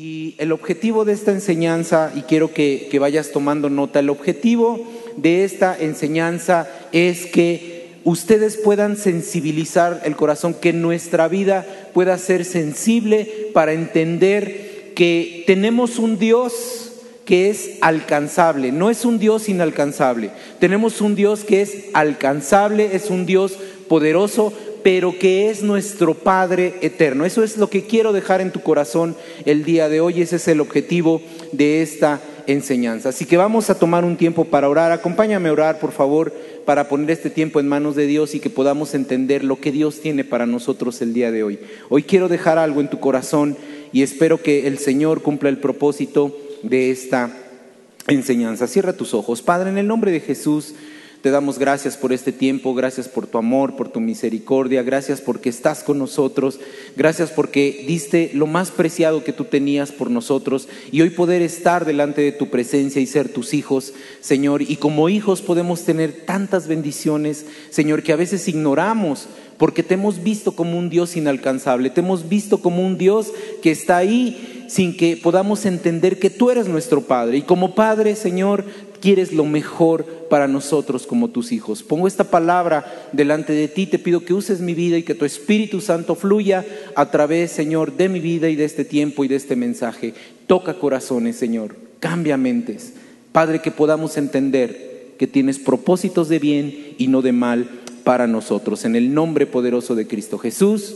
Y el objetivo de esta enseñanza, y quiero que, que vayas tomando nota, el objetivo de esta enseñanza es que ustedes puedan sensibilizar el corazón, que nuestra vida pueda ser sensible para entender que tenemos un Dios que es alcanzable, no es un Dios inalcanzable. Tenemos un Dios que es alcanzable, es un Dios poderoso, pero que es nuestro Padre eterno. Eso es lo que quiero dejar en tu corazón el día de hoy, ese es el objetivo de esta enseñanza. Así que vamos a tomar un tiempo para orar. Acompáñame a orar, por favor, para poner este tiempo en manos de Dios y que podamos entender lo que Dios tiene para nosotros el día de hoy. Hoy quiero dejar algo en tu corazón y espero que el Señor cumpla el propósito de esta enseñanza. Cierra tus ojos. Padre, en el nombre de Jesús. Te damos gracias por este tiempo, gracias por tu amor, por tu misericordia, gracias porque estás con nosotros, gracias porque diste lo más preciado que tú tenías por nosotros y hoy poder estar delante de tu presencia y ser tus hijos, Señor. Y como hijos podemos tener tantas bendiciones, Señor, que a veces ignoramos porque te hemos visto como un Dios inalcanzable, te hemos visto como un Dios que está ahí sin que podamos entender que tú eres nuestro Padre. Y como Padre, Señor, quieres lo mejor para nosotros como tus hijos. Pongo esta palabra delante de ti, te pido que uses mi vida y que tu Espíritu Santo fluya a través, Señor, de mi vida y de este tiempo y de este mensaje. Toca corazones, Señor, cambia mentes. Padre, que podamos entender que tienes propósitos de bien y no de mal para nosotros. En el nombre poderoso de Cristo Jesús.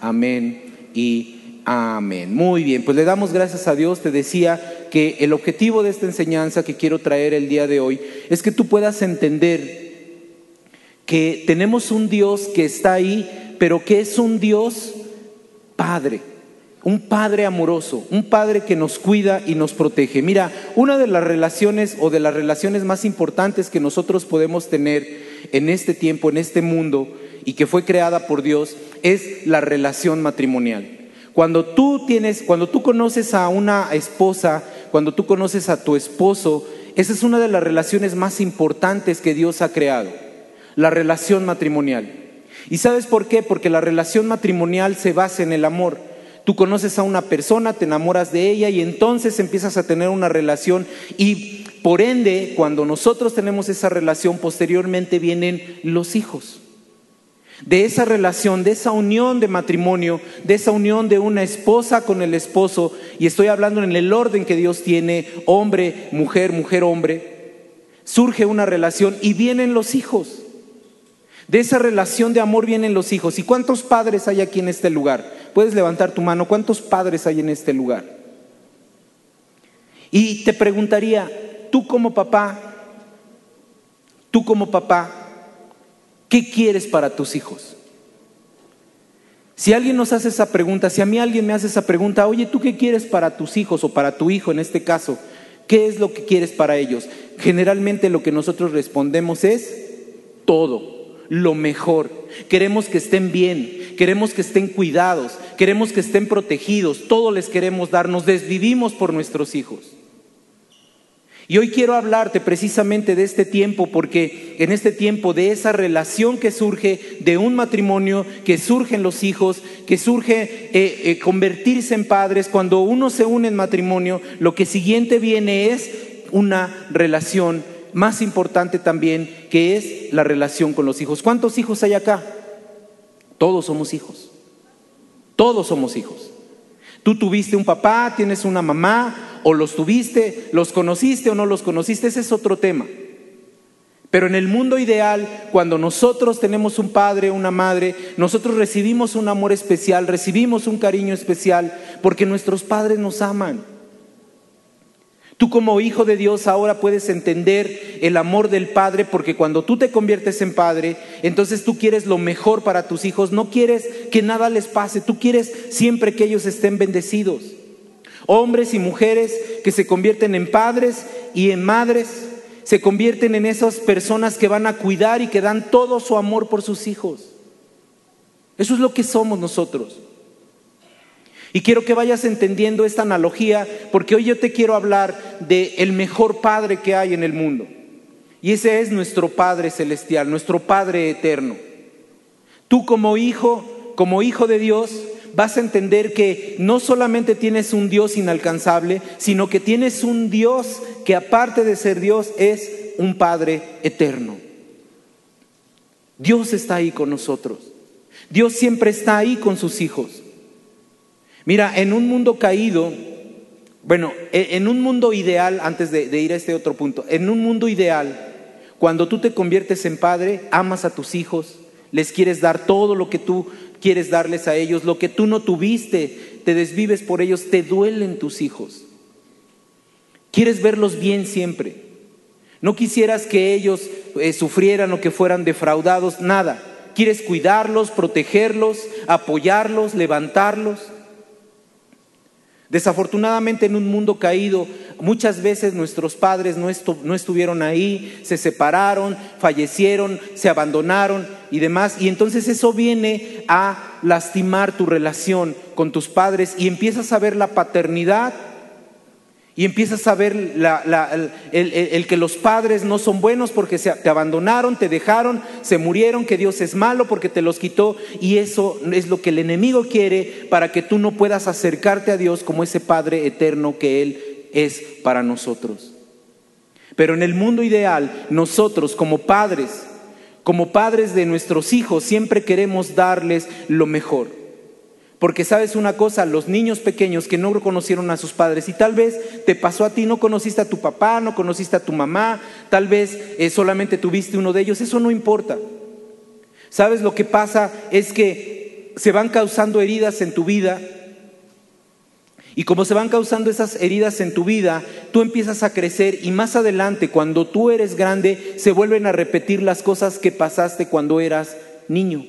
Amén y Amén. Muy bien, pues le damos gracias a Dios. Te decía que el objetivo de esta enseñanza que quiero traer el día de hoy es que tú puedas entender que tenemos un Dios que está ahí, pero que es un Dios Padre, un Padre amoroso, un Padre que nos cuida y nos protege. Mira, una de las relaciones o de las relaciones más importantes que nosotros podemos tener en este tiempo, en este mundo, y que fue creada por Dios, es la relación matrimonial. Cuando tú tienes, cuando tú conoces a una esposa, cuando tú conoces a tu esposo, esa es una de las relaciones más importantes que Dios ha creado, la relación matrimonial. ¿Y sabes por qué? Porque la relación matrimonial se basa en el amor. Tú conoces a una persona, te enamoras de ella y entonces empiezas a tener una relación y por ende, cuando nosotros tenemos esa relación, posteriormente vienen los hijos de esa relación, de esa unión de matrimonio, de esa unión de una esposa con el esposo, y estoy hablando en el orden que Dios tiene, hombre, mujer, mujer, hombre, surge una relación y vienen los hijos. De esa relación de amor vienen los hijos. ¿Y cuántos padres hay aquí en este lugar? Puedes levantar tu mano, ¿cuántos padres hay en este lugar? Y te preguntaría, tú como papá, tú como papá, ¿Qué quieres para tus hijos? Si alguien nos hace esa pregunta, si a mí alguien me hace esa pregunta, oye, ¿tú qué quieres para tus hijos o para tu hijo en este caso? ¿Qué es lo que quieres para ellos? Generalmente lo que nosotros respondemos es todo, lo mejor. Queremos que estén bien, queremos que estén cuidados, queremos que estén protegidos, todo les queremos dar, nos desvivimos por nuestros hijos. Y hoy quiero hablarte precisamente de este tiempo, porque en este tiempo de esa relación que surge de un matrimonio, que surgen los hijos, que surge eh, eh, convertirse en padres, cuando uno se une en matrimonio, lo que siguiente viene es una relación más importante también, que es la relación con los hijos. ¿Cuántos hijos hay acá? Todos somos hijos. Todos somos hijos. Tú tuviste un papá, tienes una mamá, o los tuviste, los conociste o no los conociste, ese es otro tema. Pero en el mundo ideal, cuando nosotros tenemos un padre, una madre, nosotros recibimos un amor especial, recibimos un cariño especial, porque nuestros padres nos aman. Tú como hijo de Dios ahora puedes entender el amor del Padre porque cuando tú te conviertes en Padre, entonces tú quieres lo mejor para tus hijos, no quieres que nada les pase, tú quieres siempre que ellos estén bendecidos. Hombres y mujeres que se convierten en padres y en madres, se convierten en esas personas que van a cuidar y que dan todo su amor por sus hijos. Eso es lo que somos nosotros. Y quiero que vayas entendiendo esta analogía porque hoy yo te quiero hablar de el mejor padre que hay en el mundo. Y ese es nuestro Padre celestial, nuestro Padre eterno. Tú como hijo, como hijo de Dios, vas a entender que no solamente tienes un Dios inalcanzable, sino que tienes un Dios que aparte de ser Dios es un Padre eterno. Dios está ahí con nosotros. Dios siempre está ahí con sus hijos. Mira, en un mundo caído, bueno, e, en un mundo ideal, antes de, ir a este otro punto, en un mundo ideal, cuando tú te conviertes en padre, amas a tus hijos, les quieres dar todo lo que tú quieres darles a ellos, lo que tú no tuviste, te desvives por ellos, te duelen tus hijos. Quieres verlos bien siempre. No quisieras que ellos eh, sufrieran o que fueran defraudados, nada. Quieres cuidarlos, protegerlos, apoyarlos, levantarlos. Desafortunadamente en un mundo caído, muchas veces nuestros padres no, no, estuvieron ahí, se separaron, fallecieron, se abandonaron y demás. Y entonces eso viene a lastimar tu relación con tus padres y empiezas a ver la paternidad y empiezas a ver el, que los padres no son buenos porque te abandonaron, te dejaron, se murieron, que Dios es malo porque te los quitó. Y eso es lo que el enemigo quiere para que tú no puedas acercarte a Dios como ese Padre eterno que Él es para nosotros. Pero en el mundo ideal, nosotros como padres, como padres de nuestros hijos, siempre queremos darles lo mejor. Porque sabes una cosa, los niños pequeños que no reconocieron a sus padres y tal vez te pasó a ti, no conociste a tu papá, no conociste a tu mamá, tal vez eh, solamente tuviste uno de ellos, eso no importa. ¿Sabes lo que pasa? Es que se van causando heridas en tu vida y como se van causando esas heridas en tu vida, tú empiezas a crecer y más adelante, cuando tú eres grande, se vuelven a repetir las cosas que pasaste cuando eras niño.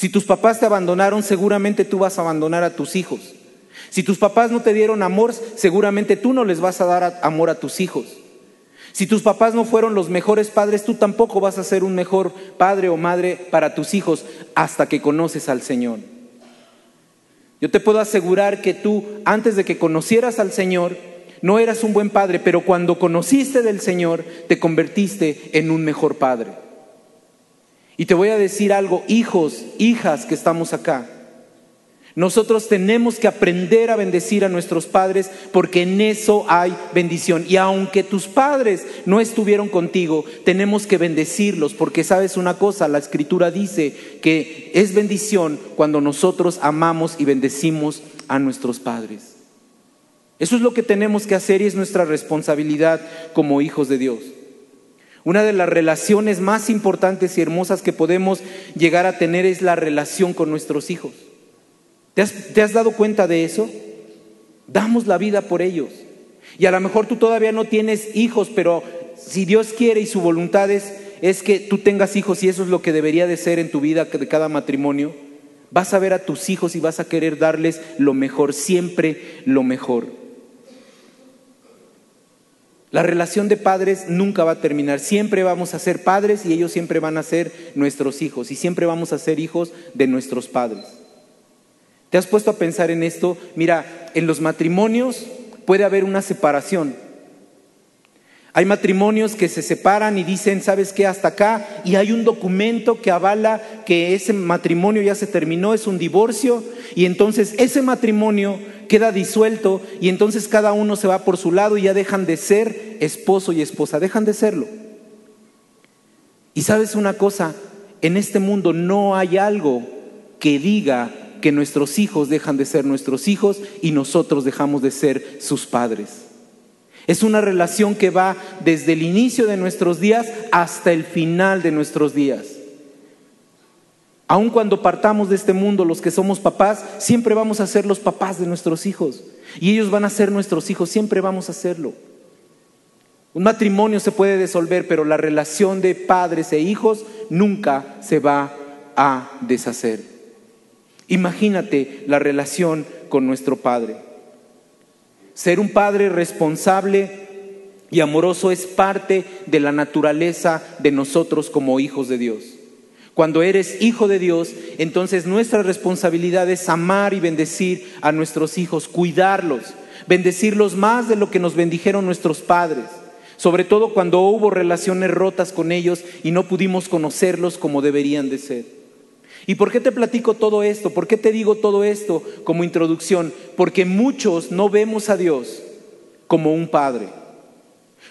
Si tus papás te abandonaron, seguramente tú vas a abandonar a tus hijos. Si tus papás no te dieron amor, seguramente tú no les vas a dar amor a tus hijos. Si tus papás no fueron los mejores padres, tú tampoco vas a ser un mejor padre o madre para tus hijos hasta que conoces al Señor. Yo te puedo asegurar que tú, antes de que conocieras al Señor, no eras un buen padre, pero cuando conociste del Señor, te convertiste en un mejor padre. Y te voy a decir algo, hijos, hijas que estamos acá. Nosotros tenemos que aprender a bendecir a nuestros padres porque en eso hay bendición. Y aunque tus padres no estuvieron contigo, tenemos que bendecirlos porque sabes una cosa, la escritura dice que es bendición cuando nosotros amamos y bendecimos a nuestros padres. Eso es lo que tenemos que hacer y es nuestra responsabilidad como hijos de Dios. Una de las relaciones más importantes y hermosas que podemos llegar a tener es la relación con nuestros hijos. ¿Te has, dado cuenta de eso? Damos la vida por ellos. Y a lo mejor tú todavía no tienes hijos, pero si Dios quiere y su voluntad es, es que tú tengas hijos y eso es lo que debería de ser en tu vida de cada matrimonio, vas a ver a tus hijos y vas a querer darles lo mejor, siempre lo mejor. La relación de padres nunca va a terminar. Siempre vamos a ser padres y ellos siempre van a ser nuestros hijos y siempre vamos a ser hijos de nuestros padres. ¿Te has puesto a pensar en esto? Mira, en los matrimonios puede haber una separación. Hay matrimonios que se separan y dicen, ¿sabes qué? Hasta acá. Y hay un documento que avala que ese matrimonio ya se terminó, es un divorcio. Y entonces ese matrimonio queda disuelto y entonces cada uno se va por su lado y ya dejan de ser esposo y esposa, dejan de serlo. Y sabes una cosa, en este mundo no hay algo que diga que nuestros hijos dejan de ser nuestros hijos y nosotros dejamos de ser sus padres. Es una relación que va desde el inicio de nuestros días hasta el final de nuestros días. Aun cuando partamos de este mundo, los que somos papás, siempre vamos a ser los papás de nuestros hijos. Y ellos van a ser nuestros hijos, siempre vamos a hacerlo. Un matrimonio se puede disolver, pero la relación de padres e hijos nunca se va a deshacer. Imagínate la relación con nuestro Padre. Ser un padre responsable y amoroso es parte de la naturaleza de nosotros como hijos de Dios. Cuando eres hijo de Dios, entonces nuestra responsabilidad es amar y bendecir a nuestros hijos, cuidarlos, bendecirlos más de lo que nos bendijeron nuestros padres, sobre todo cuando hubo relaciones rotas con ellos y no pudimos conocerlos como deberían de ser. ¿Y por qué te platico todo esto? ¿Por qué te digo todo esto como introducción? Porque muchos no vemos a Dios como un padre.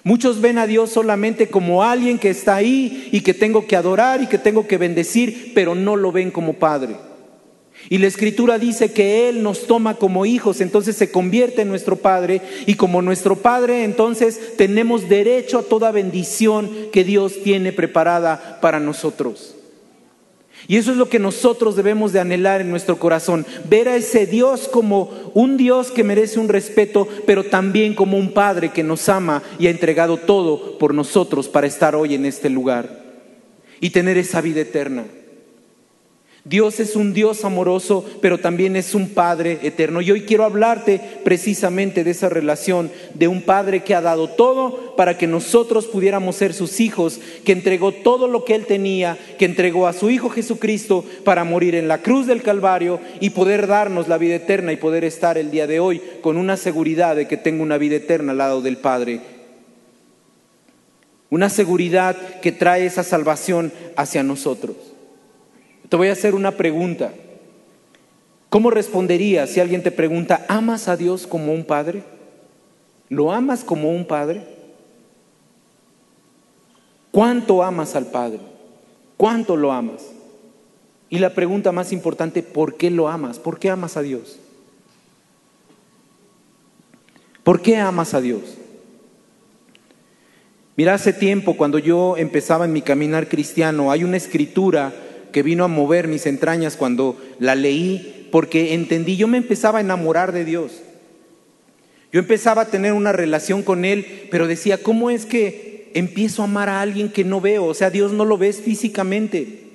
Muchos ven a Dios solamente como alguien que está ahí y que tengo que adorar y que tengo que bendecir, pero no lo ven como padre. Y la escritura dice que Él nos toma como hijos, entonces se convierte en nuestro Padre y como nuestro Padre entonces tenemos derecho a toda bendición que Dios tiene preparada para nosotros. Y eso es lo que nosotros debemos de anhelar en nuestro corazón, ver a ese Dios como un Dios que merece un respeto, pero también como un Padre que nos ama y ha entregado todo por nosotros para estar hoy en este lugar y tener esa vida eterna. Dios es un Dios amoroso, pero también es un Padre eterno. Y hoy quiero hablarte precisamente de esa relación de un Padre que ha dado todo para que nosotros pudiéramos ser sus hijos, que entregó todo lo que Él tenía, que entregó a su Hijo Jesucristo para morir en la cruz del Calvario y poder darnos la vida eterna y poder estar el día de hoy con una seguridad de que tengo una vida eterna al lado del Padre. Una seguridad que trae esa salvación hacia nosotros. Te voy a hacer una pregunta. ¿Cómo responderías si alguien te pregunta, ¿amas a Dios como un padre? ¿Lo amas como un padre? ¿Cuánto amas al Padre? ¿Cuánto lo amas? Y la pregunta más importante, ¿por qué lo amas? ¿Por qué amas a Dios? ¿Por qué amas a Dios? Mira, hace tiempo, cuando yo empezaba en mi caminar cristiano, hay una escritura que vino a mover mis entrañas cuando la leí, porque entendí, yo me empezaba a enamorar de Dios. Yo empezaba a tener una relación con Él, pero decía, ¿cómo es que empiezo a amar a alguien que no veo? O sea, Dios no lo ves físicamente.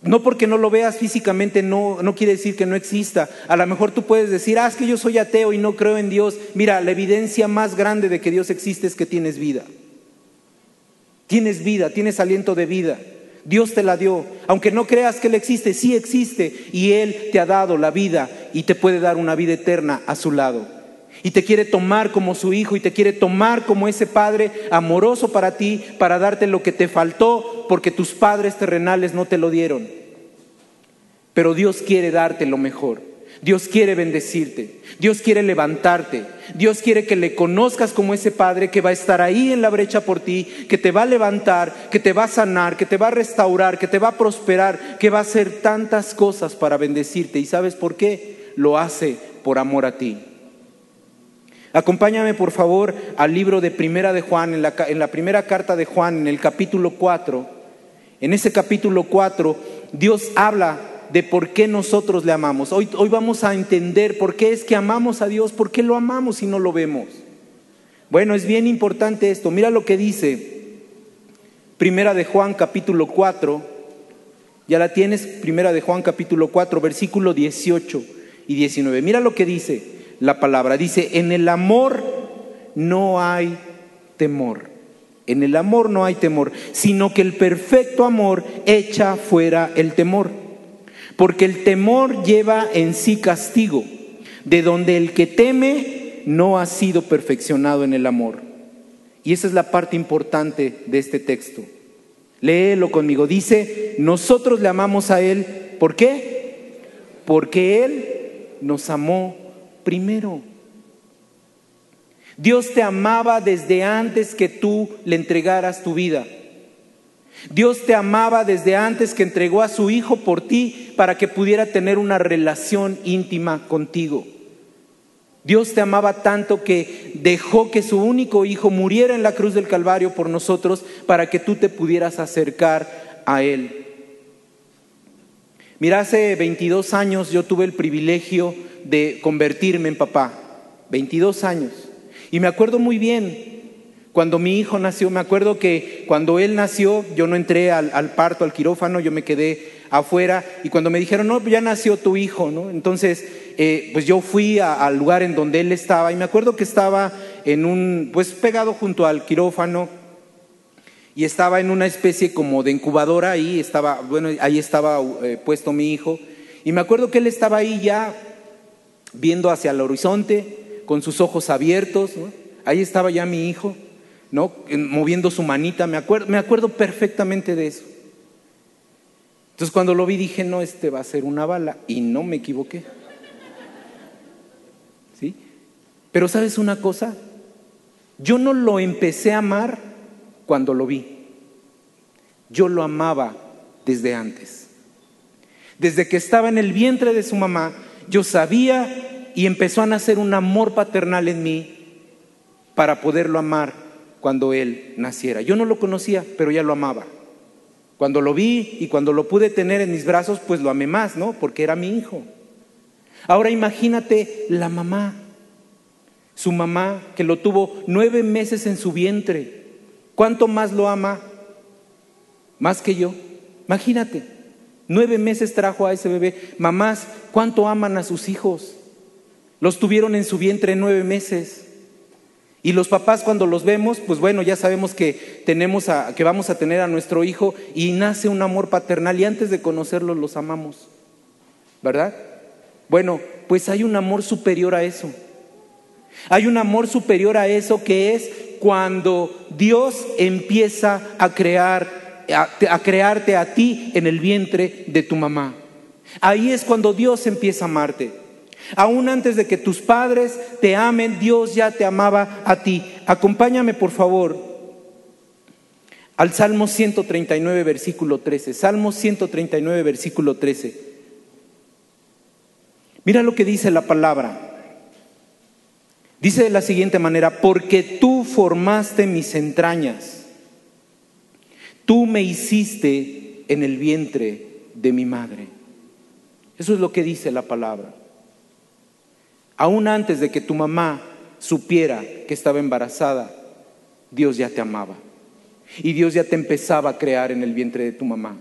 No porque no lo veas físicamente no, no quiere decir que no exista. A lo mejor tú puedes decir, ah, es que yo soy ateo y no creo en Dios. Mira, la evidencia más grande de que Dios existe es que tienes vida. Tienes vida, tienes aliento de vida. Dios te la dio. Aunque no creas que Él existe, sí existe. Y Él te ha dado la vida y te puede dar una vida eterna a su lado. Y te quiere tomar como su hijo y te quiere tomar como ese Padre amoroso para ti, para darte lo que te faltó porque tus padres terrenales no te lo dieron. Pero Dios quiere darte lo mejor. Dios quiere bendecirte, Dios quiere levantarte, Dios quiere que le conozcas como ese Padre que va a estar ahí en la brecha por ti, que te va a levantar, que te va a sanar, que te va a restaurar, que te va a prosperar, que va a hacer tantas cosas para bendecirte. ¿Y sabes por qué? Lo hace por amor a ti. Acompáñame por favor al libro de Primera de Juan, en la, en la primera carta de Juan, en el capítulo 4. En ese capítulo 4, Dios habla de por qué nosotros le amamos. Hoy, hoy vamos a entender por qué es que amamos a Dios, por qué lo amamos si no lo vemos. Bueno, es bien importante esto. Mira lo que dice Primera de Juan capítulo 4. Ya la tienes, Primera de Juan capítulo 4, versículo 18 y 19. Mira lo que dice la palabra. Dice, en el amor no hay temor. En el amor no hay temor, sino que el perfecto amor echa fuera el temor porque el temor lleva en sí castigo, de donde el que teme no ha sido perfeccionado en el amor. Y esa es la parte importante de este texto. Léelo conmigo. Dice, nosotros le amamos a Él. ¿Por qué? Porque Él nos amó primero. Dios te amaba desde antes que tú le entregaras tu vida. Dios te amaba desde antes que entregó a su Hijo por ti para que pudiera tener una relación íntima contigo. Dios te amaba tanto que dejó que su único Hijo muriera en la cruz del Calvario por nosotros para que tú te pudieras acercar a Él. Mira, hace 22 años yo tuve el privilegio de convertirme en papá. 22 años. Y me acuerdo muy bien cuando mi hijo nació, me acuerdo que cuando él nació, yo no entré al, parto, al quirófano, yo me quedé afuera. Y cuando me dijeron, no, ya nació tu hijo, ¿no? Entonces, eh, pues yo fui al lugar en donde él estaba. Y me acuerdo que estaba en un, pues pegado junto al quirófano. Y estaba en una especie como de incubadora ahí, estaba, bueno, ahí estaba eh, puesto mi hijo. Y me acuerdo que él estaba ahí ya viendo hacia el horizonte con sus ojos abiertos, ahí estaba ya mi hijo moviendo su manita, me acuerdo, me acuerdo perfectamente de eso. Entonces cuando lo vi dije, no, este va a ser una bala. Y no me equivoqué. ¿Sí? Pero sabes una cosa, yo no lo empecé a amar cuando lo vi. Yo lo amaba desde antes. Desde que estaba en el vientre de su mamá, yo sabía y empezó a nacer un amor paternal en mí para poderlo amar cuando él naciera. Yo no lo conocía, pero ya lo amaba. Cuando lo vi y cuando lo pude tener en mis brazos, pues lo amé más, ¿no? Porque era mi hijo. Ahora imagínate la mamá, su mamá que lo tuvo nueve meses en su vientre. ¿Cuánto más lo ama? Más que yo. Imagínate, nueve meses trajo a ese bebé. Mamás, ¿cuánto aman a sus hijos? Los tuvieron en su vientre nueve meses. Y los papás cuando los vemos, pues bueno, ya sabemos que tenemos a, que vamos a tener a nuestro hijo y nace un amor paternal y antes de conocerlos los amamos. ¿Verdad? Bueno, pues hay un amor superior a eso. Hay un amor superior a eso que es cuando Dios empieza a crear a, a crearte a ti en el vientre de tu mamá. Ahí es cuando Dios empieza a amarte. Aún antes de que tus padres te amen, Dios ya te amaba a ti. Acompáñame, por favor, al Salmo 139, versículo 13. Salmo 139, versículo 13. Mira lo que dice la palabra. Dice de la siguiente manera, porque tú formaste mis entrañas, tú me hiciste en el vientre de mi madre. Eso es lo que dice la palabra. Aún antes de que tu mamá supiera que estaba embarazada, Dios ya te amaba. Y Dios ya te empezaba a crear en el vientre de tu mamá.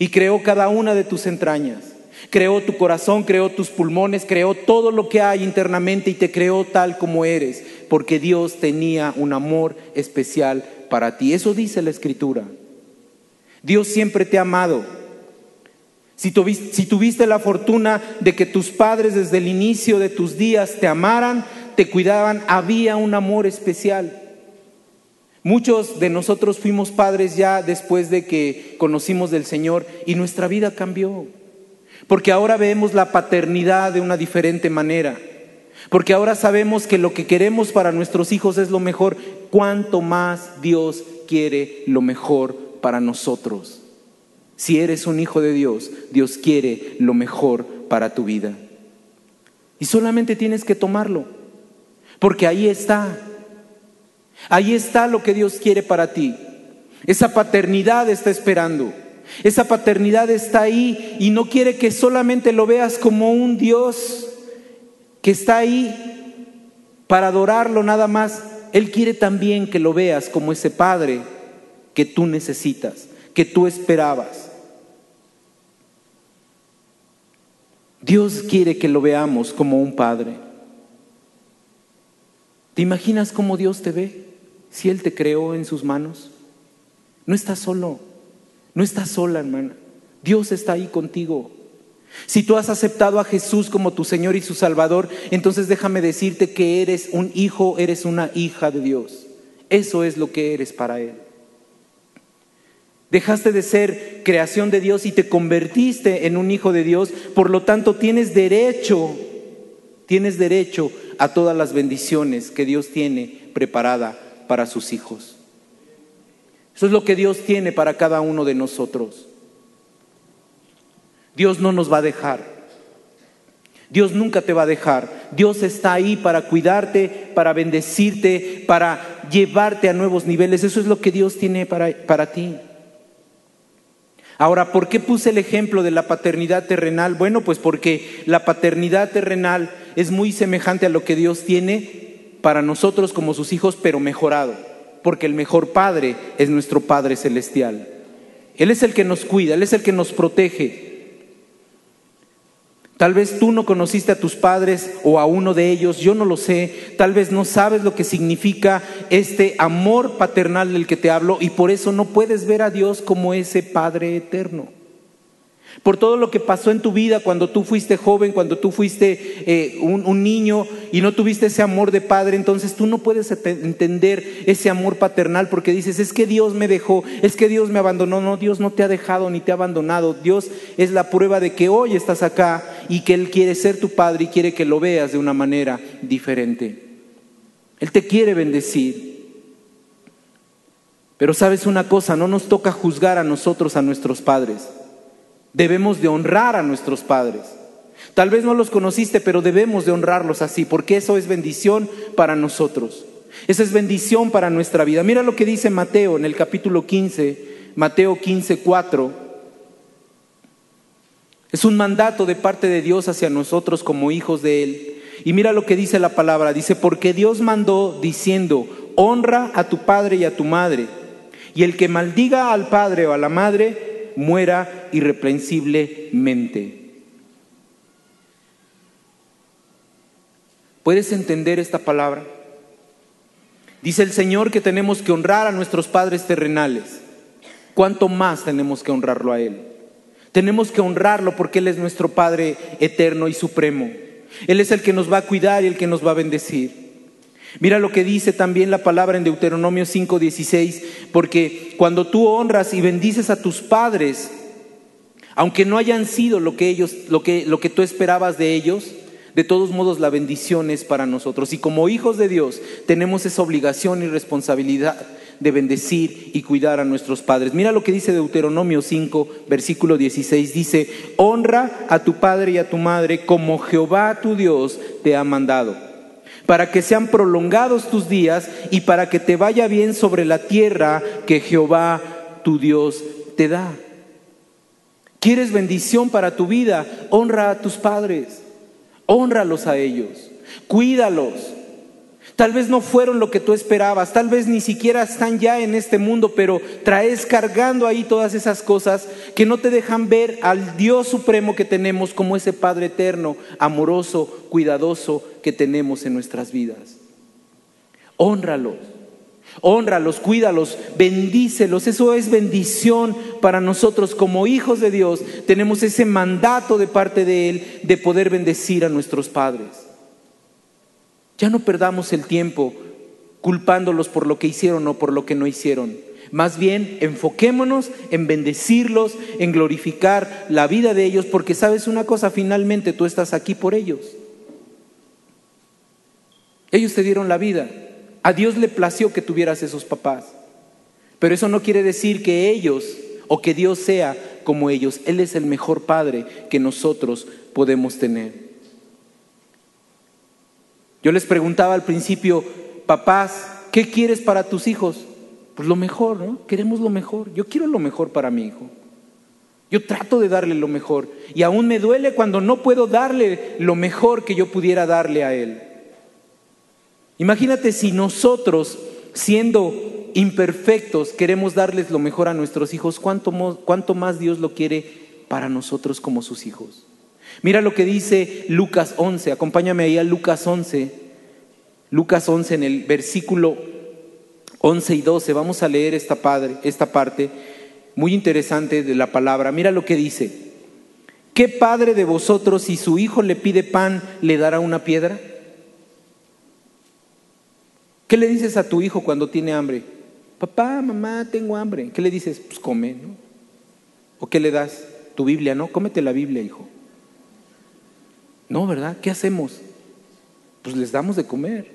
Y creó cada una de tus entrañas. Creó tu corazón, creó tus pulmones, creó todo lo que hay internamente y te creó tal como eres, porque Dios tenía un amor especial para ti. Eso dice la escritura. Dios siempre te ha amado. Si tuviste, la fortuna de que tus padres desde el inicio de tus días te amaran, te cuidaban, había un amor especial. Muchos de nosotros fuimos padres ya después de que conocimos del Señor y nuestra vida cambió. Porque ahora vemos la paternidad de una diferente manera. Porque ahora sabemos que lo que queremos para nuestros hijos es lo mejor. Cuanto más Dios quiere lo mejor para nosotros. Si eres un hijo de Dios, Dios quiere lo mejor para tu vida. Y solamente tienes que tomarlo, porque ahí está. Ahí está lo que Dios quiere para ti. Esa paternidad está esperando. Esa paternidad está ahí y no quiere que solamente lo veas como un Dios que está ahí para adorarlo nada más. Él quiere también que lo veas como ese Padre que tú necesitas, que tú esperabas. Dios quiere que lo veamos como un padre. ¿Te imaginas cómo Dios te ve si Él te creó en sus manos? No estás solo, no estás sola, hermana. Dios está ahí contigo. Si tú has aceptado a Jesús como tu Señor y su Salvador, entonces déjame decirte que eres un hijo, eres una hija de Dios. Eso es lo que eres para Él. Dejaste de ser creación de Dios y te convertiste en un hijo de Dios, por lo tanto tienes derecho, tienes derecho a todas las bendiciones que Dios tiene preparada para sus hijos. Eso es lo que Dios tiene para cada uno de nosotros. Dios no nos va a dejar. Dios nunca te va a dejar. Dios está ahí para cuidarte, para bendecirte, para llevarte a nuevos niveles. Eso es lo que Dios tiene para, para ti. Ahora, ¿por qué puse el ejemplo de la paternidad terrenal? Bueno, pues porque la paternidad terrenal es muy semejante a lo que Dios tiene para nosotros como sus hijos, pero mejorado, porque el mejor Padre es nuestro Padre Celestial. Él es el que nos cuida, Él es el que nos protege, Tal vez tú no conociste a tus padres o a uno de ellos, yo no lo sé. Tal vez no sabes lo que significa este amor paternal del que te hablo y por eso no puedes ver a Dios como ese Padre eterno. Por todo lo que pasó en tu vida cuando tú fuiste joven, cuando tú fuiste eh, un, un, niño y no tuviste ese amor de padre, entonces tú no puedes entender ese amor paternal porque dices, es que Dios me dejó, es que Dios me abandonó. No, Dios no te ha dejado ni te ha abandonado. Dios es la prueba de que hoy estás acá y que Él quiere ser tu padre y quiere que lo veas de una manera diferente. Él te quiere bendecir. Pero sabes una cosa, no nos toca juzgar a nosotros, a nuestros padres. Debemos de honrar a nuestros padres. Tal vez no los conociste, pero debemos de honrarlos así, porque eso es bendición para nosotros. Esa es bendición para nuestra vida. Mira lo que dice Mateo en el capítulo 15, Mateo 15, 4. Es un mandato de parte de Dios hacia nosotros como hijos de Él. Y mira lo que dice la palabra. Dice, porque Dios mandó diciendo, honra a tu padre y a tu madre. Y el que maldiga al padre o a la madre, muera irreprensiblemente. ¿Puedes entender esta palabra? Dice el Señor que tenemos que honrar a nuestros padres terrenales. ¿Cuánto más tenemos que honrarlo a Él? Tenemos que honrarlo porque Él es nuestro Padre eterno y supremo. Él es el que nos va a cuidar y el que nos va a bendecir. Mira lo que dice también la palabra en Deuteronomio 5:16, porque cuando tú honras y bendices a tus padres, aunque no hayan sido lo que ellos lo que lo que tú esperabas de ellos, de todos modos la bendición es para nosotros y como hijos de Dios tenemos esa obligación y responsabilidad de bendecir y cuidar a nuestros padres. Mira lo que dice Deuteronomio 5, versículo 16. Dice, honra a tu padre y a tu madre como Jehová tu Dios te ha mandado para que sean prolongados tus días y para que te vaya bien sobre la tierra que Jehová tu Dios te da. ¿Quieres bendición para tu vida? Honra a tus padres, honralos a ellos, cuídalos, Tal vez no fueron lo que tú esperabas, tal vez ni siquiera están ya en este mundo, pero traes cargando ahí todas esas cosas que no te dejan ver al Dios supremo que tenemos como ese Padre eterno, amoroso, cuidadoso que tenemos en nuestras vidas. Honralos, honralos, cuídalos, bendícelos. Eso es bendición para nosotros como hijos de Dios. Tenemos ese mandato de parte de Él de poder bendecir a nuestros padres. Ya no perdamos el tiempo culpándolos por lo que hicieron o por lo que no hicieron. Más bien, enfoquémonos en bendecirlos, en glorificar la vida de ellos, porque sabes una cosa, finalmente tú estás aquí por ellos. Ellos te dieron la vida. A Dios le plació que tuvieras esos papás. Pero eso no quiere decir que ellos o que Dios sea como ellos. Él es el mejor padre que nosotros podemos tener. Yo les preguntaba al principio, papás, ¿qué quieres para tus hijos? Pues lo mejor, ¿no? Queremos lo mejor. Yo quiero lo mejor para mi hijo. Yo trato de darle lo mejor. Y aún me duele cuando no puedo darle lo mejor que yo pudiera darle a él. Imagínate si nosotros, siendo imperfectos, queremos darles lo mejor a nuestros hijos, ¿cuánto, cuánto más Dios lo quiere para nosotros como sus hijos? Mira lo que dice Lucas 11, acompáñame ahí a Lucas 11, Lucas 11 en el versículo 11 y 12, vamos a leer esta, padre, esta parte muy interesante de la palabra. Mira lo que dice, ¿qué padre de vosotros si su hijo le pide pan le dará una piedra? ¿Qué le dices a tu hijo cuando tiene hambre? Papá, mamá, tengo hambre. ¿Qué le dices? Pues come, ¿no? ¿O qué le das? Tu Biblia, ¿no? Cómete la Biblia, hijo. No, ¿verdad? ¿Qué hacemos? Pues les damos de comer.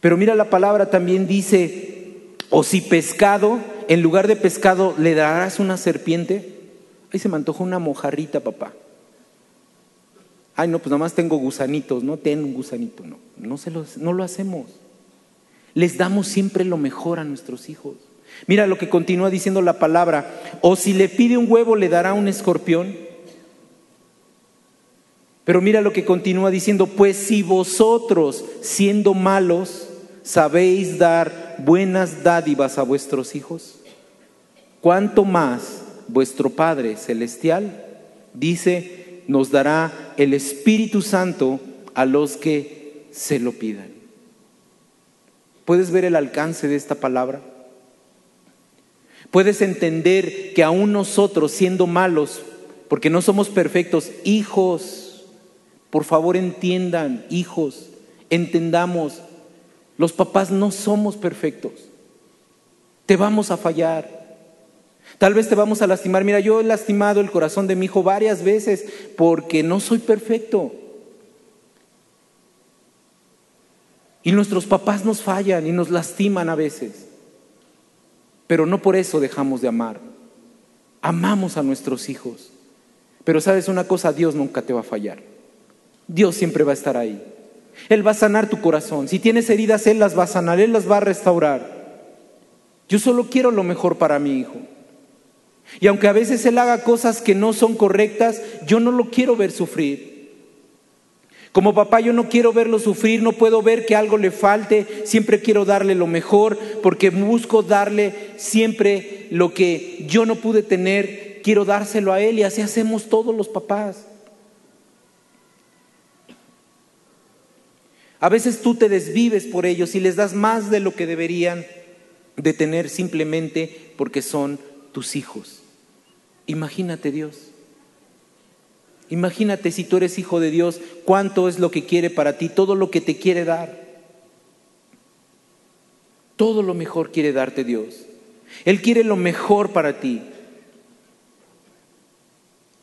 Pero mira la palabra también dice, o si pescado, en lugar de pescado le darás una serpiente. Ahí se me antojó una mojarrita, papá. Ay, no, pues nada más tengo gusanitos, no ten un gusanito, no, no, se no lo hacemos. Les damos siempre lo mejor a nuestros hijos. Mira lo que continúa diciendo la palabra, o si le pide un huevo le dará un escorpión. Pero mira lo que continúa diciendo, pues si vosotros, siendo malos, sabéis dar buenas dádivas a vuestros hijos, ¿cuánto más vuestro Padre Celestial, dice, nos dará el Espíritu Santo a los que se lo pidan? ¿Puedes ver el alcance de esta palabra? ¿Puedes entender que aún nosotros, siendo malos, porque no somos perfectos. Hijos, por favor entiendan, hijos, entendamos, los papás no somos perfectos. Te vamos a fallar. Tal vez te vamos a lastimar. Mira, yo he lastimado el corazón de mi hijo varias veces porque no soy perfecto. Y nuestros papás nos fallan y nos lastiman a veces. Pero no por eso dejamos de amar. Amamos a nuestros hijos. Pero sabes una cosa, Dios nunca te va a fallar. Dios siempre va a estar ahí. Él va a sanar tu corazón. Si tienes heridas, Él las va a sanar, Él las va a restaurar. Yo solo quiero lo mejor para mi hijo. Y aunque a veces Él haga cosas que no son correctas, yo no lo quiero ver sufrir. Como papá yo no quiero verlo sufrir, no puedo ver que algo le falte, siempre quiero darle lo mejor, porque busco darle siempre lo que yo no pude tener, quiero dárselo a Él y así hacemos todos los papás. A veces tú te desvives por ellos y les das más de lo que deberían de tener simplemente porque son tus hijos. Imagínate Dios. Imagínate si tú eres hijo de Dios, cuánto es lo que quiere para ti, todo lo que te quiere dar. Todo lo mejor quiere darte Dios. Él quiere lo mejor para ti.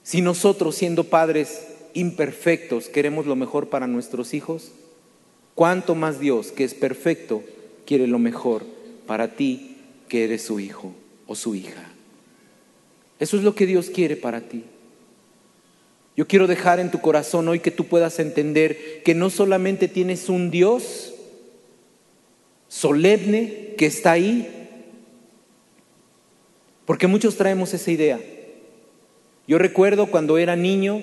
Si nosotros, siendo padres imperfectos, queremos lo mejor para nuestros hijos, cuánto más Dios, que es perfecto, quiere lo mejor para ti, que eres su hijo o su hija. Eso es lo que Dios quiere para ti. Yo quiero dejar en tu corazón hoy que tú puedas entender que no solamente tienes un Dios solemne que está ahí, porque muchos traemos esa idea. Yo recuerdo cuando era niño,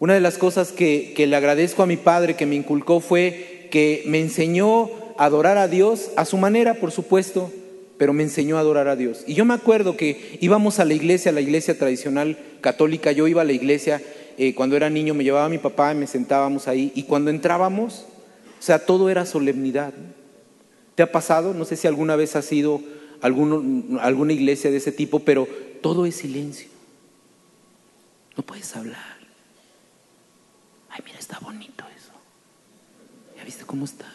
una de las cosas que, le agradezco a mi padre que me inculcó fue que me enseñó a adorar a Dios a su manera, por supuesto, pero me enseñó a adorar a Dios. Y yo me acuerdo que íbamos a la iglesia, a la iglesia tradicional católica, yo iba a la iglesia eh, cuando era niño, me llevaba mi papá y me sentábamos ahí, y cuando entrábamos, o sea, todo era solemnidad. ¿Te ha pasado? No sé si alguna vez has ido a alguna iglesia de ese tipo, pero todo es silencio. No puedes hablar. Mira, está bonito eso. ¿Ya viste cómo está?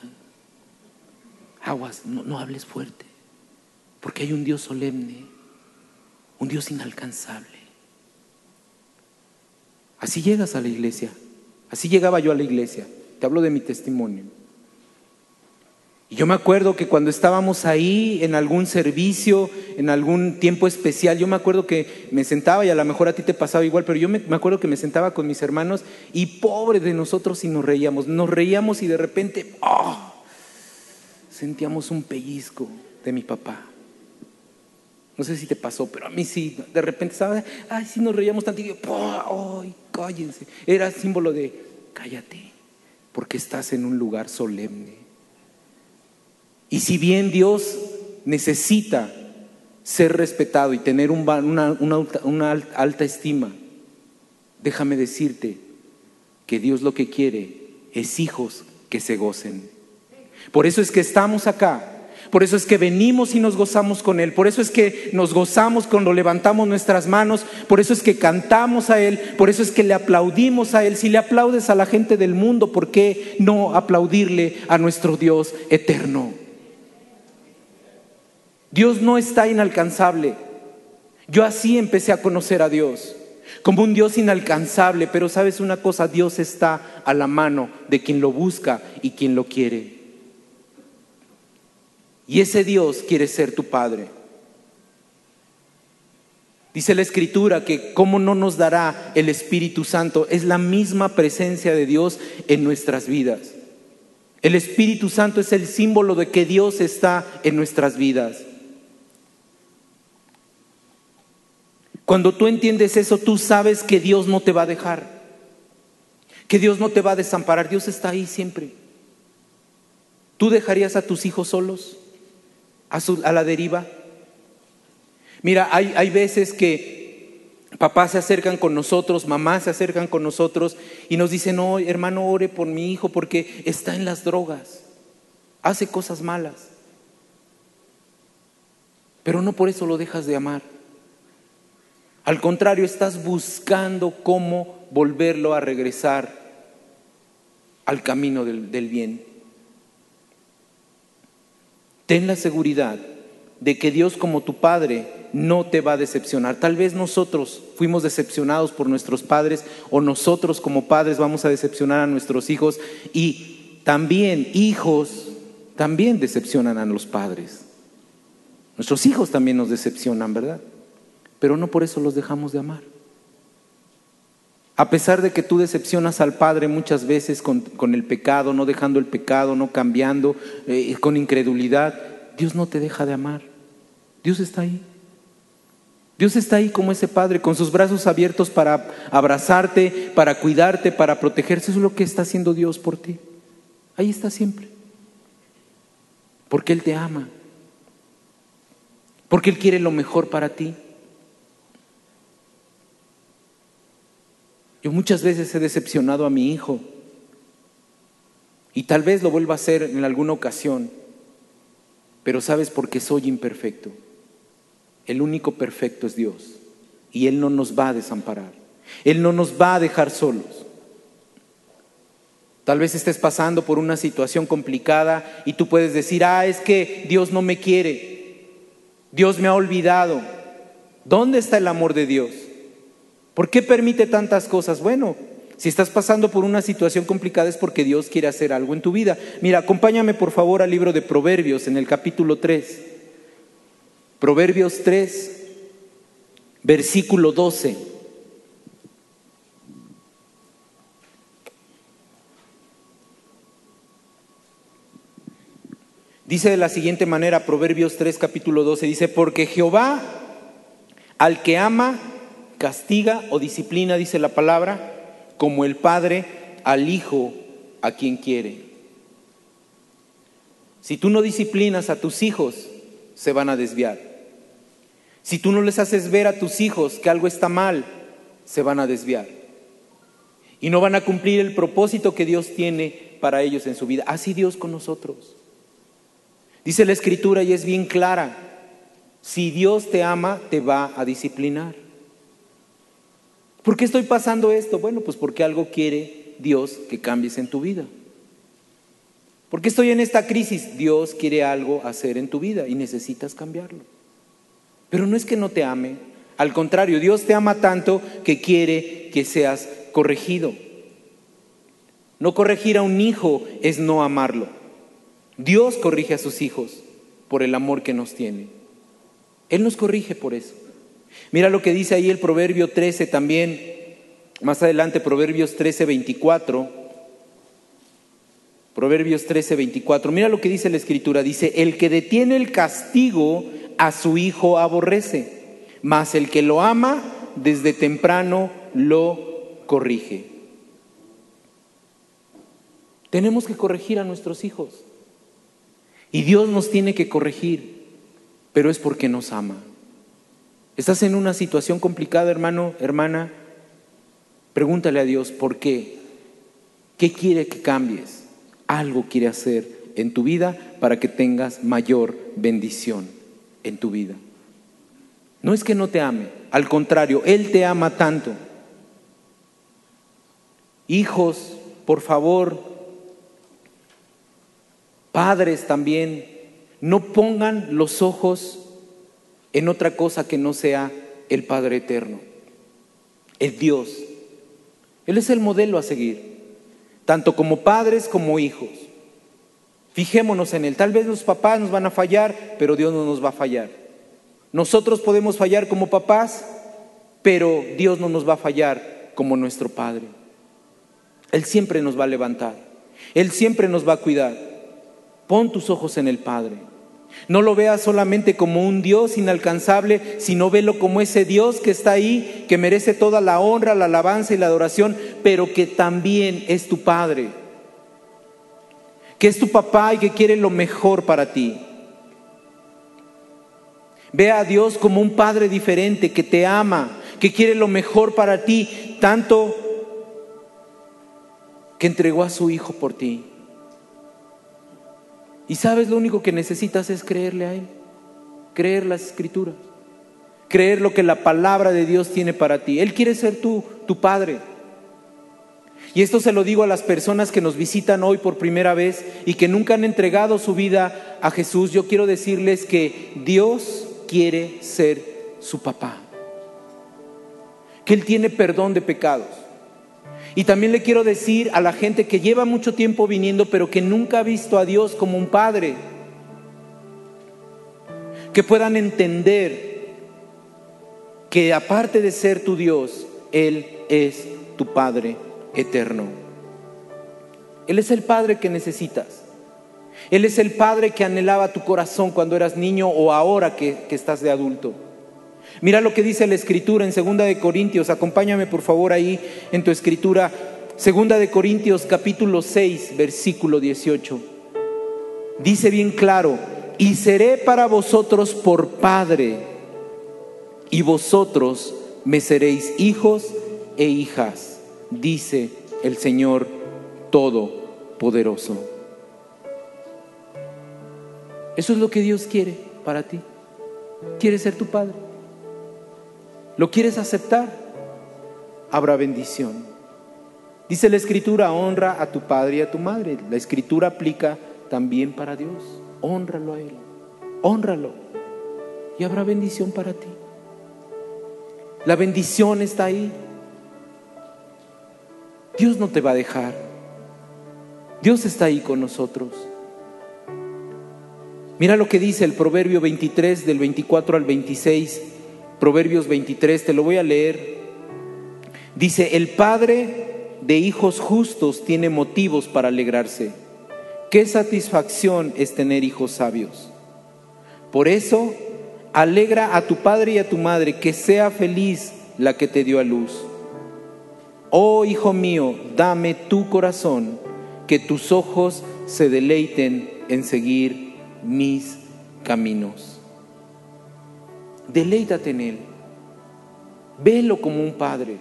Aguas, no hables fuerte. Porque hay un Dios solemne, un Dios inalcanzable. Así llegas a la iglesia. Así llegaba yo a la iglesia. Te hablo de mi testimonio. Y yo me acuerdo que cuando estábamos ahí en algún servicio, en algún tiempo especial, yo me acuerdo que me sentaba y a lo mejor a ti te pasaba igual, pero yo me, acuerdo que me sentaba con mis hermanos y pobre de nosotros y nos reíamos. Nos reíamos y de repente, ¡oh! sentíamos un pellizco de mi papá. No sé si te pasó, pero a mí sí. De repente estaba, ay, sí nos reíamos tanto y yo, ¡ay, cállense! Era símbolo de, cállate, porque estás en un lugar solemne. Y si bien Dios necesita ser respetado y tener una, una alta estima, déjame decirte que Dios lo que quiere es hijos que se gocen. Por eso es que estamos acá por eso es que venimos y nos gozamos con Él, por eso es que nos gozamos cuando levantamos nuestras manos, por eso es que cantamos a Él, por eso es que le aplaudimos a Él. Si le aplaudes a la gente del mundo, ¿por qué no aplaudirle a nuestro Dios eterno? Dios no está inalcanzable. Yo así empecé a conocer a Dios, como un Dios inalcanzable, pero sabes una cosa, Dios está a la mano de quien lo busca y quien lo quiere. Y ese Dios quiere ser tu Padre. Dice la Escritura que cómo no nos dará el Espíritu Santo. Es la misma presencia de Dios en nuestras vidas. El Espíritu Santo es el símbolo de que Dios está en nuestras vidas. Cuando tú entiendes eso, tú sabes que Dios no te va a dejar, que Dios no te va a desamparar, Dios está ahí siempre. ¿Tú dejarías a tus hijos solos? a, la deriva. Mira, hay, hay veces que papás se acercan con nosotros, mamás se acercan con nosotros y nos dicen, no, hermano, ore por mi hijo porque está en las drogas, hace cosas malas. Pero no por eso lo dejas de amar. Al contrario, estás buscando cómo volverlo a regresar al camino del, del bien. Ten la seguridad de que Dios como tu Padre no te va a decepcionar. Tal vez nosotros fuimos decepcionados por nuestros padres o nosotros como padres vamos a decepcionar a nuestros hijos y también hijos también decepcionan a los padres. Nuestros hijos también nos decepcionan, ¿verdad? Pero no por eso los dejamos de amar. A pesar de que tú decepcionas al Padre muchas veces con, el pecado, no dejando el pecado, no cambiando, eh, con incredulidad, Dios no te deja de amar. Dios está ahí. Dios está ahí como ese Padre, con sus brazos abiertos para abrazarte, para cuidarte, para protegerse. Eso es lo que está haciendo Dios por ti. Ahí está siempre. Porque Él te ama. Porque Él quiere lo mejor para ti. Yo muchas veces he decepcionado a mi hijo y tal vez lo vuelva a hacer en alguna ocasión, pero sabes porque soy imperfecto. El único perfecto es Dios y Él no nos va a desamparar. Él no nos va a dejar solos. Tal vez estés pasando por una situación complicada y tú puedes decir, ah, es que Dios no me quiere, Dios me ha olvidado. ¿Dónde está el amor de Dios? ¿Por qué permite tantas cosas? Bueno, si estás pasando por una situación complicada es porque Dios quiere hacer algo en tu vida. Mira, acompáñame por favor al libro de Proverbios en el capítulo 3. Proverbios 3, versículo 12. Dice de la siguiente manera, Proverbios 3, capítulo 12, dice, porque Jehová al que ama castiga o disciplina, dice la palabra, como el padre al hijo a quien quiere. Si tú no disciplinas a tus hijos, se van a desviar. Si tú no les haces ver a tus hijos que algo está mal, se van a desviar. Y no van a cumplir el propósito que Dios tiene para ellos en su vida. Así Dios con nosotros. Dice la escritura y es bien clara, si Dios te ama, te va a disciplinar. ¿Por qué estoy pasando esto? Bueno, pues porque algo quiere Dios que cambies en tu vida. ¿Por qué estoy en esta crisis? Dios quiere algo hacer en tu vida y necesitas cambiarlo. Pero no es que no te ame, al contrario, Dios te ama tanto que quiere que seas corregido. No corregir a un hijo es no amarlo. Dios corrige a sus hijos por el amor que nos tiene. Él nos corrige por eso. Mira lo que dice ahí el Proverbio 13 también, más adelante Proverbios 13, 24. Proverbios 13, 24. Mira lo que dice la Escritura. Dice, el que detiene el castigo a su hijo aborrece, mas el que lo ama desde temprano lo corrige. Tenemos que corregir a nuestros hijos. Y Dios nos tiene que corregir, pero es porque nos ama. ¿Estás en una situación complicada, hermano, hermana? Pregúntale a Dios por qué. ¿Qué quiere que cambies? Algo quiere hacer en tu vida para que tengas mayor bendición en tu vida. No es que no te ame, al contrario, Él te ama tanto. Hijos, por favor, padres también, no pongan los ojos en otra cosa que no sea el Padre Eterno. Es Dios. Él es el modelo a seguir, tanto como padres como hijos. Fijémonos en Él. Tal vez los papás nos van a fallar, pero Dios no nos va a fallar. Nosotros podemos fallar como papás, pero Dios no nos va a fallar como nuestro Padre. Él siempre nos va a levantar. Él siempre nos va a cuidar. Pon tus ojos en el Padre. No lo veas solamente como un Dios inalcanzable, sino velo como ese Dios que está ahí, que merece toda la honra, la alabanza y la adoración, pero que también es tu Padre, que es tu papá y que quiere lo mejor para ti. Ve a Dios como un Padre diferente, que te ama, que quiere lo mejor para ti, tanto que entregó a su Hijo por ti. Y sabes, lo único que necesitas es creerle a Él, creer las escrituras. creer lo que la palabra de Dios tiene para ti. Él quiere ser tu, tu Padre. Y esto se lo digo a las personas que nos visitan hoy por primera vez y que nunca han entregado su vida a Jesús. Yo quiero decirles que Dios quiere ser su papá. Que Él tiene perdón de pecados. Y también le quiero decir a la gente que lleva mucho tiempo viniendo pero que nunca ha visto a Dios como un padre, que puedan entender que aparte de ser tu Dios, Él es tu Padre eterno. Él es el Padre que necesitas. Él es el Padre que anhelaba tu corazón cuando eras niño o ahora que, estás de adulto. Mira lo que dice la escritura en Segunda de Corintios, acompáñame por favor ahí en tu escritura, Segunda de Corintios capítulo 6, versículo 18. Dice bien claro, y seré para vosotros por Padre, y vosotros me seréis hijos e hijas, dice el Señor Todopoderoso. Eso es lo que Dios quiere para ti. Quiere ser tu Padre. ¿Lo quieres aceptar? Habrá bendición. Dice la escritura, honra a tu padre y a tu madre. La escritura aplica también para Dios. Honralo a Él. Honralo. Y habrá bendición para ti. La bendición está ahí. Dios no te va a dejar. Dios está ahí con nosotros. Mira lo que dice el Proverbio 23 del 24 al 26. Proverbios 23, te lo voy a leer. Dice, el padre de hijos justos tiene motivos para alegrarse. Qué satisfacción es tener hijos sabios. Por eso, alegra a tu padre y a tu madre, que sea feliz la que te dio a luz. Oh hijo mío, dame tu corazón, que tus ojos se deleiten en seguir mis caminos. Deleítate en Él. Velo como un padre.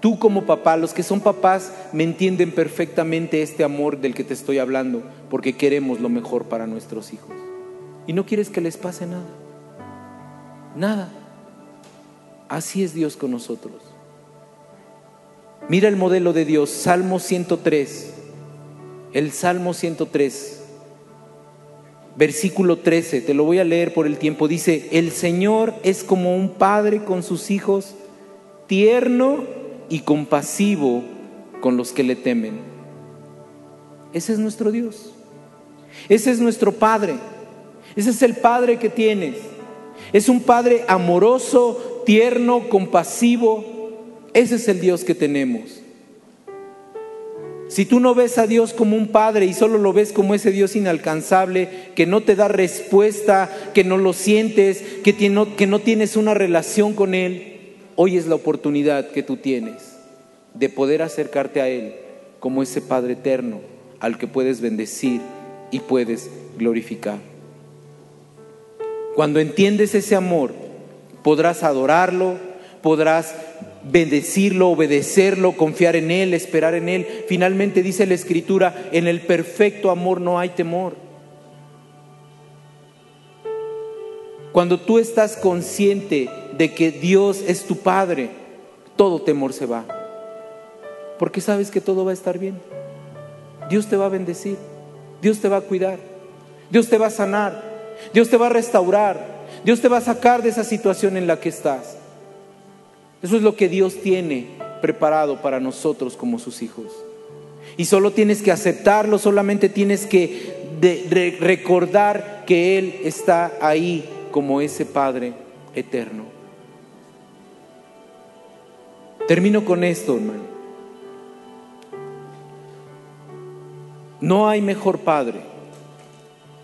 Tú como papá, los que son papás me entienden perfectamente este amor del que te estoy hablando, porque queremos lo mejor para nuestros hijos. Y no quieres que les pase nada. Nada. Así es Dios con nosotros. Mira el modelo de Dios, Salmo 103. El Salmo 103 versículo 13, te lo voy a leer por el tiempo, dice, el Señor es como un padre con sus hijos, tierno y compasivo con los que le temen. Ese es nuestro Dios. Ese es nuestro Padre. Ese es el Padre que tienes. Es un Padre amoroso, tierno, compasivo. Ese es el Dios que tenemos. Si tú no ves a Dios como un padre y solo lo ves como ese Dios inalcanzable, que no te da respuesta, que no lo sientes, que, que no tienes una relación con Él, hoy es la oportunidad que tú tienes de poder acercarte a Él como ese Padre eterno al que puedes bendecir y puedes glorificar. Cuando entiendes ese amor, podrás adorarlo, podrás bendecirlo, obedecerlo, confiar en Él, esperar en Él. Finalmente dice la Escritura, en el perfecto amor no hay temor. Cuando tú estás consciente de que Dios es tu Padre, todo temor se va. Porque sabes que todo va a estar bien. Dios te va a bendecir, Dios te va a cuidar, Dios te va a sanar, Dios te va a restaurar, Dios te va a sacar de esa situación en la que estás. Eso es lo que Dios tiene preparado para nosotros como sus hijos. Y solo tienes que aceptarlo, solamente tienes que recordar que Él está ahí como ese Padre eterno. Termino con esto, hermano. No hay mejor Padre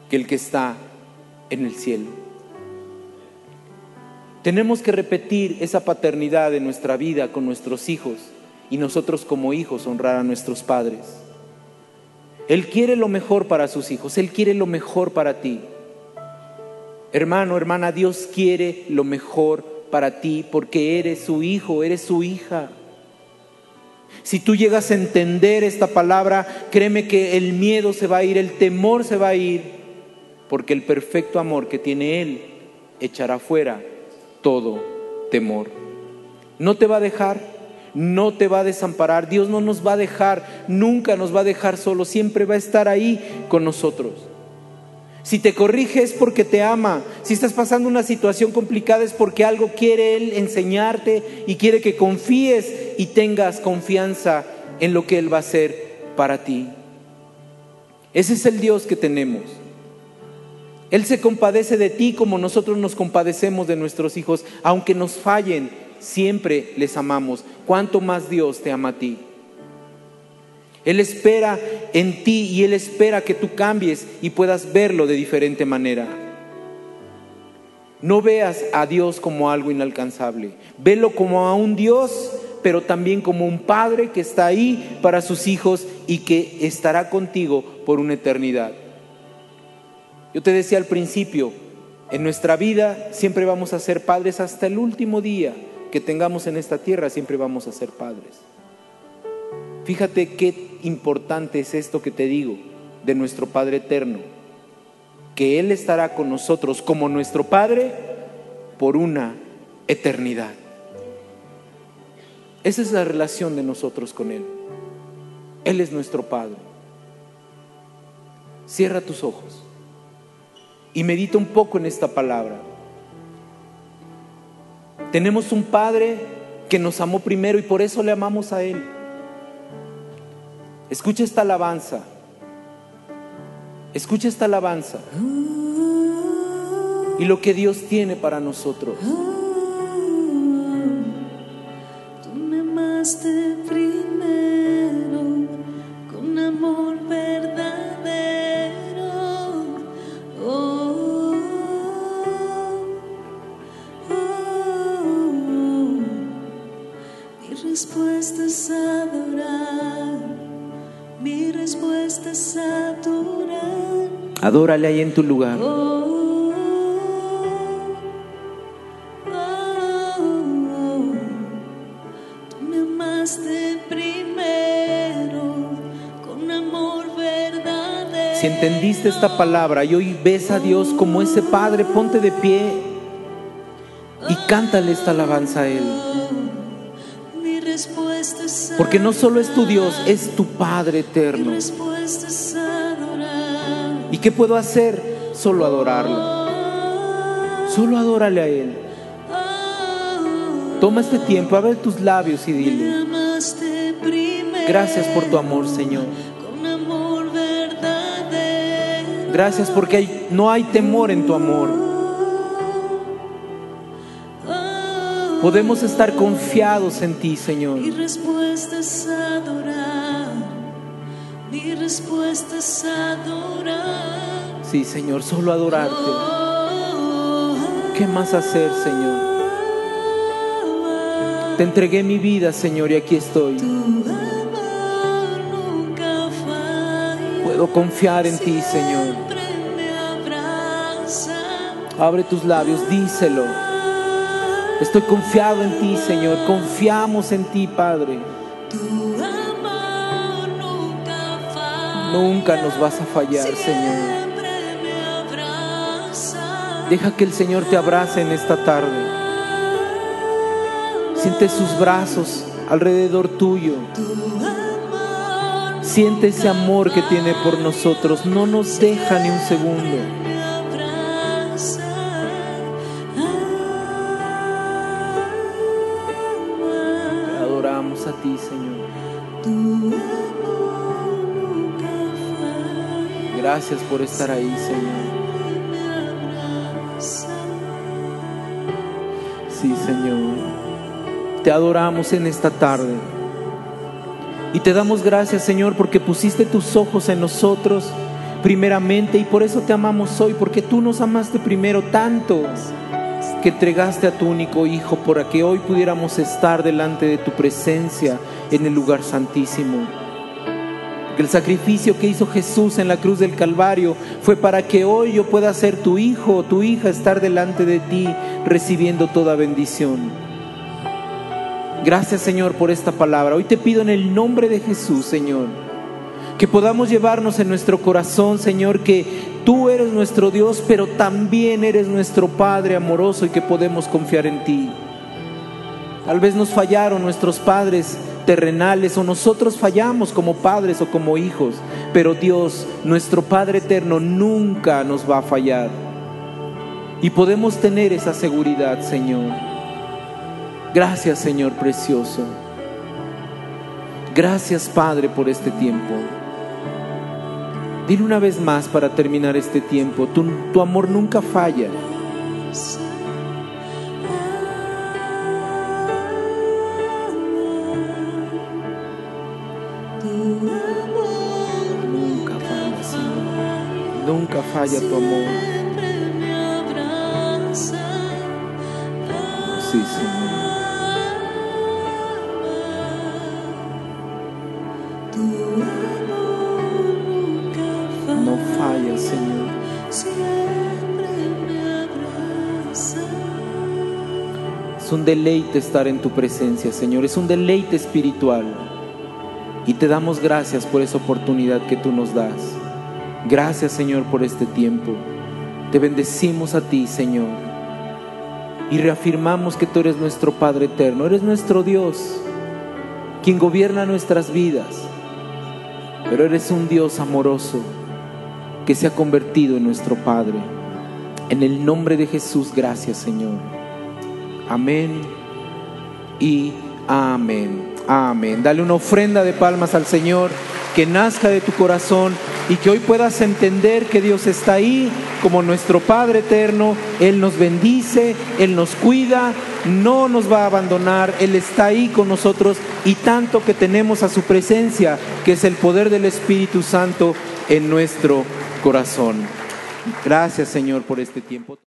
que el que está en el cielo. Tenemos que repetir esa paternidad en nuestra vida con nuestros hijos y nosotros como hijos honrar a nuestros padres. Él quiere lo mejor para sus hijos, Él quiere lo mejor para ti. Hermano, hermana, Dios quiere lo mejor para ti porque eres su hijo, eres su hija. Si tú llegas a entender esta palabra, créeme que el miedo se va a ir, el temor se va a ir, porque el perfecto amor que tiene Él echará fuera todo temor. No te va a dejar, no te va a desamparar. Dios no nos va a dejar, nunca nos va a dejar solo, siempre va a estar ahí con nosotros. Si te corrige es porque te ama. Si estás pasando una situación complicada es porque algo quiere Él enseñarte y quiere que confíes y tengas confianza en lo que Él va a hacer para ti. Ese es el Dios que tenemos. Él se compadece de ti como nosotros nos compadecemos de nuestros hijos. Aunque nos fallen, siempre les amamos. ¿Cuánto más Dios te ama a ti? Él espera en ti y Él espera que tú cambies y puedas verlo de diferente manera. No veas a Dios como algo inalcanzable. Velo como a un Dios, pero también como un Padre que está ahí para sus hijos y que estará contigo por una eternidad. Yo te decía al principio, en nuestra vida siempre vamos a ser padres hasta el último día que tengamos en esta tierra, siempre vamos a ser padres. Fíjate qué importante es esto que te digo de nuestro Padre eterno, que Él estará con nosotros como nuestro Padre por una eternidad. Esa es la relación de nosotros con Él. Él es nuestro Padre. Cierra tus ojos y medita un poco en esta palabra. Tenemos un Padre que nos amó primero y por eso le amamos a Él. Escucha esta alabanza. Escucha esta alabanza. Y lo que Dios tiene para nosotros. Adórale ahí en tu lugar. Tú me amaste primero con amor verdadero. Si entendiste esta palabra y hoy ves a Dios como ese Padre, ponte de pie y cántale esta alabanza a Él. Mi respuesta es Porque no solo es tu Dios, es tu Padre Mi eterno. ¿Y qué puedo hacer? Solo adorarlo. Solo adórale a Él. Toma este tiempo, abre tus labios y dile, gracias por tu amor, Señor. Gracias porque no hay temor en tu amor. Podemos estar confiados en ti, Señor. Mi respuesta es adorar. Mi respuesta es adorar. Sí, Señor, solo adorarte. ¿Qué más hacer, Señor? Te entregué mi vida, Señor, y aquí estoy. Puedo confiar en ti, Señor. Abre tus labios, díselo. Estoy confiado en ti, Señor. Confiamos en ti, Padre. Nunca nos vas a fallar, Señor. Deja que el Señor te abrace en esta tarde. Siente sus brazos alrededor tuyo. Siente ese amor que tiene por nosotros. No nos deja ni un segundo. Te adoramos a ti, Señor. Gracias por estar ahí, Señor. Sí, Señor. Te adoramos en esta tarde. Y te damos gracias, Señor, porque pusiste tus ojos en nosotros primeramente y por eso te amamos hoy, porque tú nos amaste primero tanto que entregaste a tu único Hijo para que hoy pudiéramos estar delante de tu presencia en el lugar santísimo. Que el sacrificio que hizo Jesús en la cruz del Calvario fue para que hoy yo pueda ser tu hijo o tu hija, estar delante de ti recibiendo toda bendición. Gracias Señor por esta palabra. Hoy te pido en el nombre de Jesús, Señor, Que podamos llevarnos en nuestro corazón, Señor, que tú eres nuestro Dios, pero también eres nuestro Padre amoroso y que podemos confiar en ti. Tal vez nos fallaron nuestros padres terrenales o nosotros fallamos como padres o como hijos, pero Dios, nuestro Padre eterno, nunca nos va a fallar. Y podemos tener esa seguridad, Señor. Gracias, Señor precioso. Gracias, Padre, por este tiempo. Dile una vez más para terminar este tiempo, tu, tu amor nunca falla. Nunca falla tu amor. Sí, Señor. No falla, Señor. Siempre me abraza. Es un deleite estar en tu presencia, Señor. Es un deleite espiritual. Y te damos gracias por esa oportunidad que tú nos das. Gracias, Señor, por este tiempo. Te bendecimos a ti, Señor. Y reafirmamos que tú eres nuestro Padre eterno. Eres nuestro Dios, quien gobierna nuestras vidas. Pero eres un Dios amoroso que se ha convertido en nuestro Padre. En el nombre de Jesús, gracias, Señor. Amén y amén. Amén. Dale una ofrenda de palmas al Señor que nazca de tu corazón y que hoy puedas entender que Dios está ahí como nuestro Padre eterno. Él nos bendice, Él nos cuida, no nos va a abandonar, Él está ahí con nosotros y tanto que tenemos a su presencia, que es el poder del Espíritu Santo en nuestro corazón. Gracias Señor por este tiempo.